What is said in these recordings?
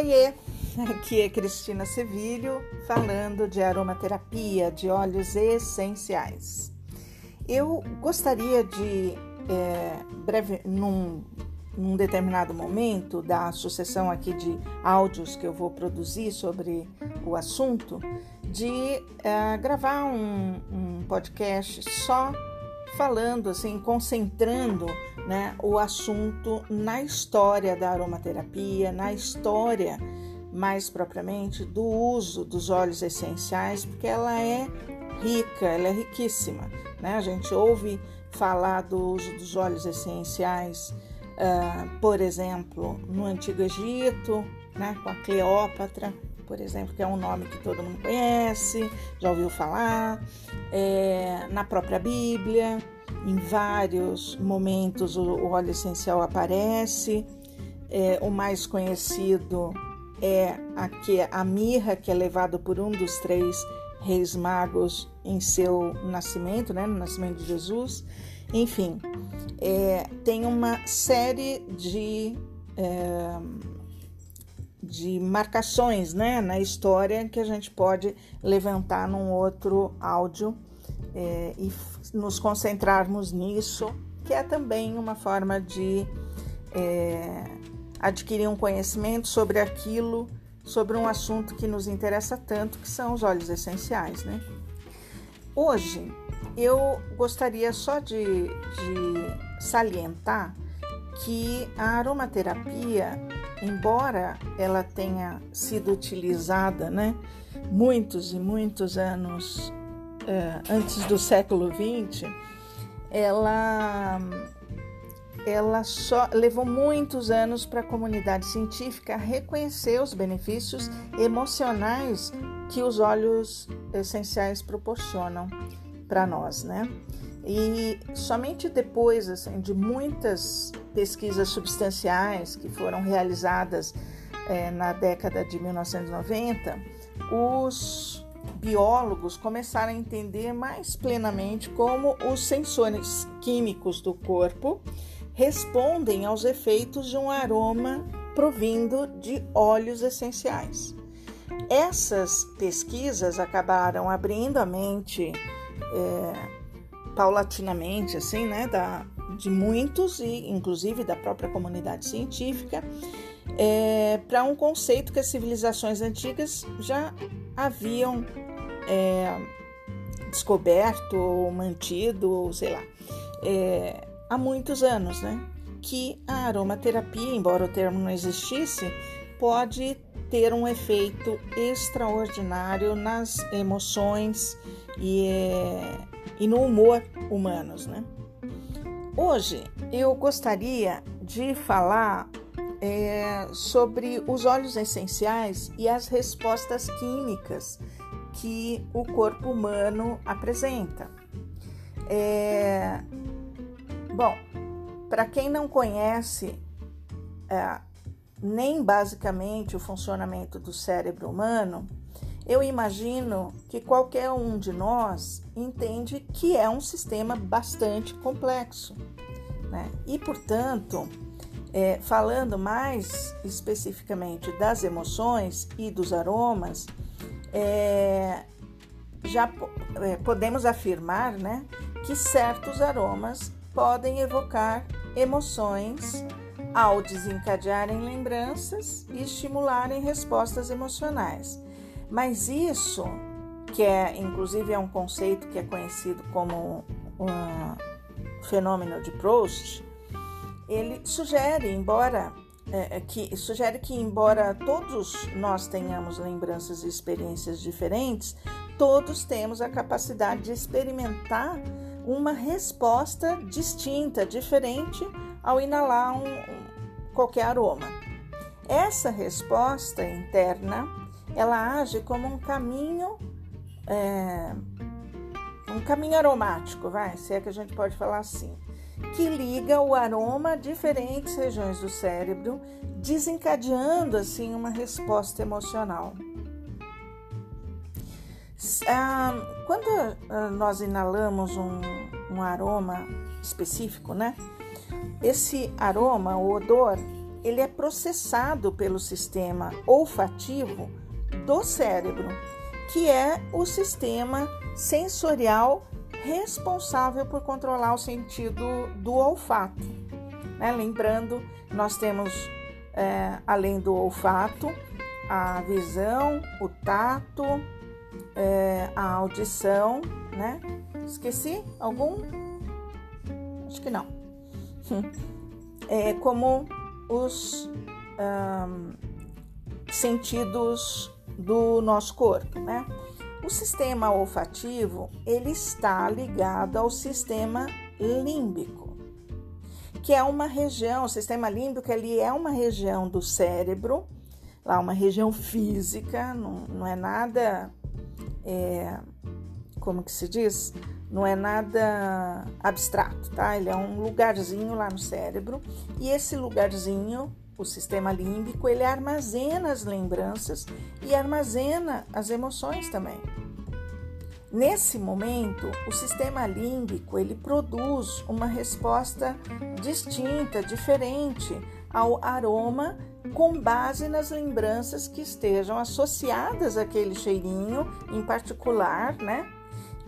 Oiê, aqui é Cristina Sevilho falando de aromaterapia de óleos essenciais. Eu gostaria de, é, breve, num, num determinado momento da sucessão aqui de áudios que eu vou produzir sobre o assunto, de é, gravar um, um podcast só falando, assim, concentrando né, o assunto na história da aromaterapia, na história mais propriamente do uso dos óleos essenciais, porque ela é rica, ela é riquíssima. Né? A gente ouve falar do uso dos óleos essenciais, uh, por exemplo, no Antigo Egito, né, com a Cleópatra, por exemplo, que é um nome que todo mundo conhece, já ouviu falar, é, na própria Bíblia, em vários momentos o, óleo essencial aparece. É, o mais conhecido é aqui, a mirra, que é levado por um dos três reis magos em seu nascimento, né, no nascimento de Jesus. Enfim, é, tem uma série de é, de marcações né, na história que a gente pode levantar num outro áudio é, e nos concentrarmos nisso, que é também uma forma de é, adquirir um conhecimento sobre aquilo, sobre um assunto que nos interessa tanto, que são os óleos essenciais. Né? Hoje eu gostaria só de, de salientar que a aromaterapia embora ela tenha sido utilizada, né, muitos e muitos anos antes do século XX, ela ela só levou muitos anos para a comunidade científica reconhecer os benefícios emocionais que os óleos essenciais proporcionam para nós, né? E somente depois assim, de muitas pesquisas substanciais que foram realizadas é, na década de 1990, os biólogos começaram a entender mais plenamente como os sensores químicos do corpo respondem aos efeitos de um aroma provindo de óleos essenciais. Essas pesquisas acabaram abrindo a mente é, paulatinamente, assim, né, da, de muitos e inclusive da própria comunidade científica, é, para um conceito que as civilizações antigas já haviam é, descoberto ou mantido, ou sei lá, é, há muitos anos, né? Que a aromaterapia, embora o termo não existisse, pode ter um efeito extraordinário nas emoções e é, e no humor humanos, né? Hoje eu gostaria de falar é, sobre os óleos essenciais e as respostas químicas que o corpo humano apresenta. É, bom, para quem não conhece é, nem basicamente o funcionamento do cérebro humano, eu imagino que qualquer um de nós entende que é um sistema bastante complexo. Né? E, portanto, é, falando mais especificamente das emoções e dos aromas, é, já é, podemos afirmar né, que certos aromas podem evocar emoções ao desencadearem lembranças e estimularem respostas emocionais. Mas isso, que é inclusive é um conceito que é conhecido como um fenômeno de Proust, ele sugere, embora é, é, que sugere que embora todos nós tenhamos lembranças e experiências diferentes, todos temos a capacidade de experimentar uma resposta distinta, diferente ao inalar um, qualquer aroma. Essa resposta interna ela age como um caminho, é, um caminho aromático, vai, se é que a gente pode falar assim, que liga o aroma a diferentes regiões do cérebro, desencadeando assim uma resposta emocional. Ah, quando ah, nós inalamos um, um aroma específico, né? Esse aroma, o odor, ele é processado pelo sistema olfativo do cérebro, que é o sistema sensorial responsável por controlar o sentido do olfato. Né? Lembrando, nós temos, é, além do olfato, a visão, o tato, é, a audição, né? Esqueci algum? Acho que não. É como os um, sentidos do nosso corpo, né? O sistema olfativo ele está ligado ao sistema límbico, que é uma região. O sistema límbico ele é uma região do cérebro, lá uma região física, não, não é nada, é, como que se diz? Não é nada abstrato, tá? Ele é um lugarzinho lá no cérebro e esse lugarzinho o sistema límbico ele armazena as lembranças e armazena as emoções também. Nesse momento, o sistema límbico ele produz uma resposta distinta, diferente ao aroma, com base nas lembranças que estejam associadas àquele cheirinho em particular, né?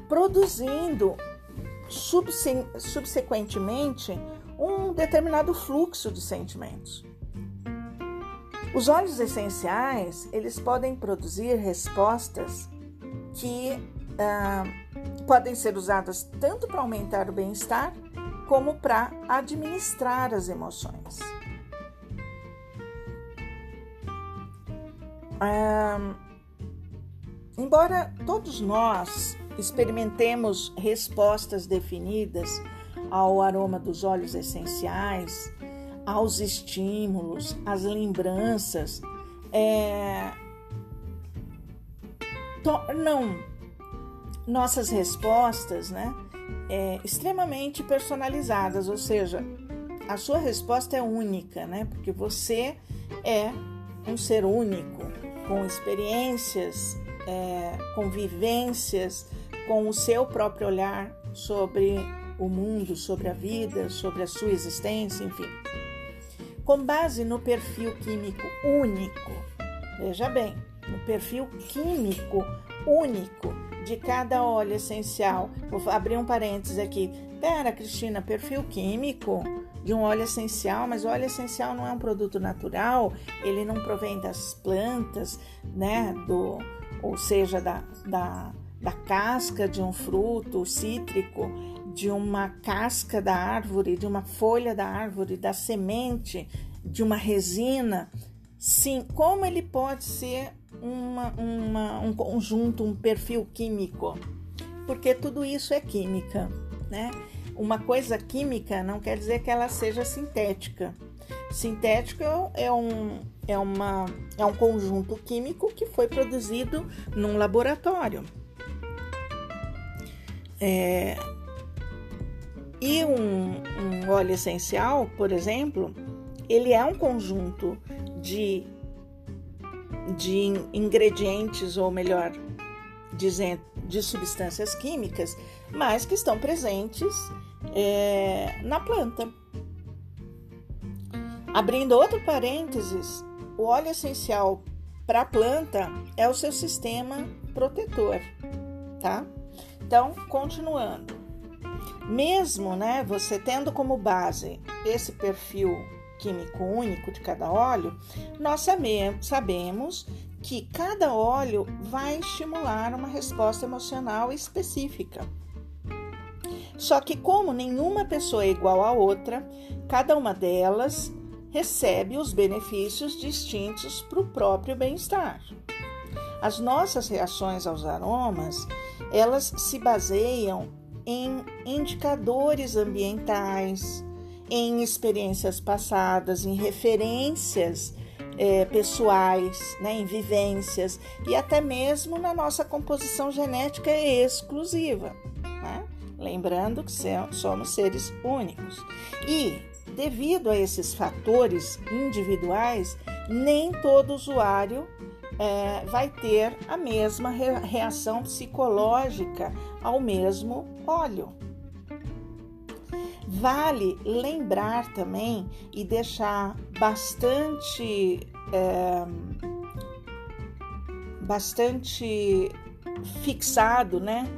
Produzindo subsequentemente um determinado fluxo de sentimentos. Os óleos essenciais, eles podem produzir respostas que ah, podem ser usadas tanto para aumentar o bem-estar como para administrar as emoções. Ah, embora todos nós experimentemos respostas definidas ao aroma dos óleos essenciais, aos estímulos, às lembranças, é, tornam nossas respostas né, é, extremamente personalizadas, ou seja, a sua resposta é única, né, porque você é um ser único, com experiências, é, com vivências, com o seu próprio olhar sobre o mundo, sobre a vida, sobre a sua existência, enfim com base no perfil químico único. Veja bem, no perfil químico único de cada óleo essencial. Vou abrir um parênteses aqui. Pera, Cristina, perfil químico de um óleo essencial, mas o óleo essencial não é um produto natural, ele não provém das plantas, né? Do, ou seja, da, da, da casca de um fruto cítrico de uma casca da árvore, de uma folha da árvore, da semente, de uma resina, sim, como ele pode ser uma, uma, um conjunto, um perfil químico? Porque tudo isso é química, né? Uma coisa química não quer dizer que ela seja sintética. Sintético é um, é, uma, é um conjunto químico que foi produzido num laboratório. É, e um, um óleo essencial, por exemplo, ele é um conjunto de, de ingredientes, ou melhor dizendo, de substâncias químicas, mas que estão presentes é, na planta. Abrindo outro parênteses, o óleo essencial para a planta é o seu sistema protetor, tá? Então, continuando. Mesmo, né, você tendo como base esse perfil químico único de cada óleo, nós sabemos que cada óleo vai estimular uma resposta emocional específica. Só que, como nenhuma pessoa é igual à outra, cada uma delas recebe os benefícios distintos para o próprio bem-estar. As nossas reações aos aromas, elas se baseiam em indicadores ambientais, em experiências passadas, em referências é, pessoais, né, em vivências e até mesmo na nossa composição genética exclusiva. Né? Lembrando que somos seres únicos. E, devido a esses fatores individuais, nem todo usuário é, vai ter a mesma reação psicológica ao mesmo óleo. Vale lembrar também e deixar bastante é, bastante fixado, né?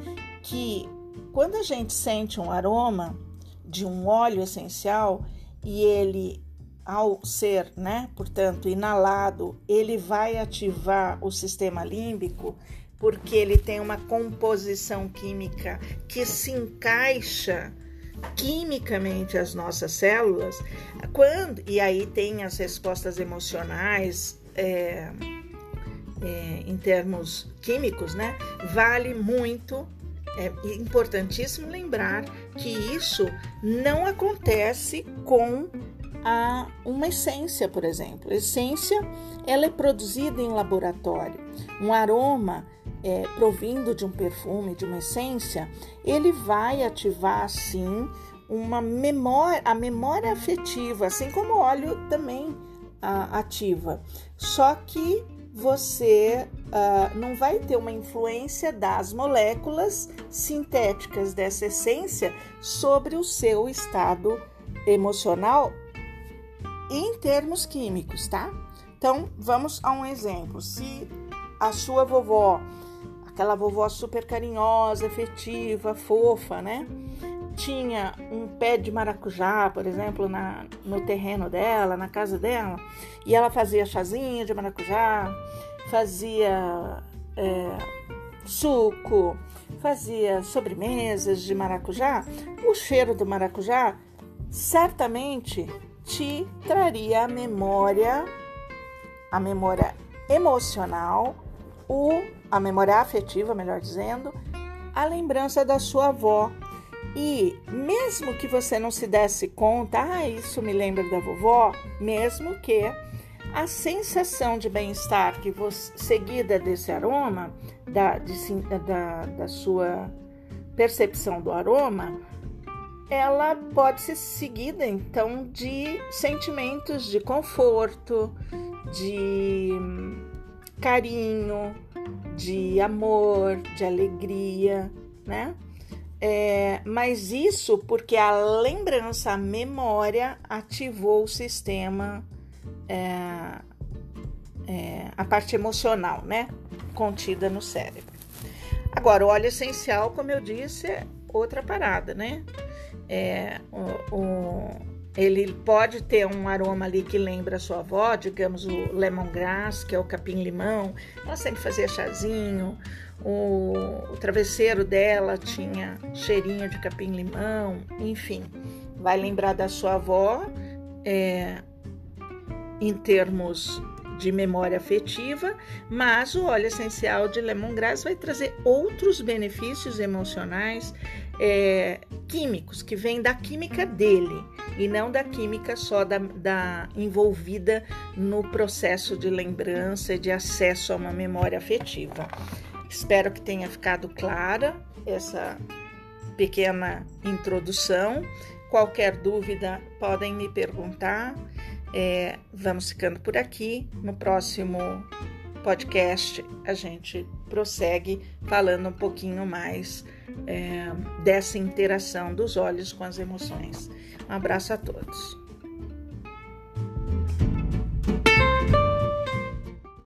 Que quando a gente sente um aroma de um óleo essencial e ele ao ser, né, portanto, inalado, ele vai ativar o sistema límbico porque ele tem uma composição química que se encaixa quimicamente às nossas células, quando e aí tem as respostas emocionais é, é, em termos químicos, né? Vale muito é importantíssimo lembrar que isso não acontece com a uma essência, por exemplo. A essência ela é produzida em laboratório. Um aroma é, provindo de um perfume, de uma essência, ele vai ativar sim uma memória, a memória afetiva, assim como o óleo também a, ativa. Só que você uh, não vai ter uma influência das moléculas sintéticas dessa essência sobre o seu estado emocional em termos químicos, tá? Então, vamos a um exemplo. Se a sua vovó, aquela vovó super carinhosa, efetiva, fofa, né? Tinha um pé de maracujá, por exemplo, na, no terreno dela, na casa dela, e ela fazia chazinho de maracujá, fazia é, suco, fazia sobremesas de maracujá. O cheiro do maracujá certamente te traria a memória, a memória emocional, o, a memória afetiva, melhor dizendo, a lembrança da sua avó. E mesmo que você não se desse conta, ah, isso me lembra da vovó, mesmo que a sensação de bem-estar que você, seguida desse aroma, da, de, da, da sua percepção do aroma, ela pode ser seguida então de sentimentos de conforto, de carinho, de amor, de alegria, né? É, mas isso porque a lembrança, a memória ativou o sistema, é, é, a parte emocional, né? Contida no cérebro. Agora, o óleo essencial, como eu disse, é outra parada, né? É, o, o, ele pode ter um aroma ali que lembra a sua avó, digamos o lemongrass, que é o capim-limão. Ela sempre fazia chazinho. O, o travesseiro dela tinha cheirinho de capim-limão. Enfim, vai lembrar da sua avó é, em termos de memória afetiva, mas o óleo essencial de lemongrass vai trazer outros benefícios emocionais é, químicos que vêm da química dele e não da química só da, da envolvida no processo de lembrança e de acesso a uma memória afetiva. Espero que tenha ficado clara essa pequena introdução. Qualquer dúvida podem me perguntar. É, vamos ficando por aqui. No próximo podcast a gente prossegue falando um pouquinho mais é, dessa interação dos olhos com as emoções. Um abraço a todos.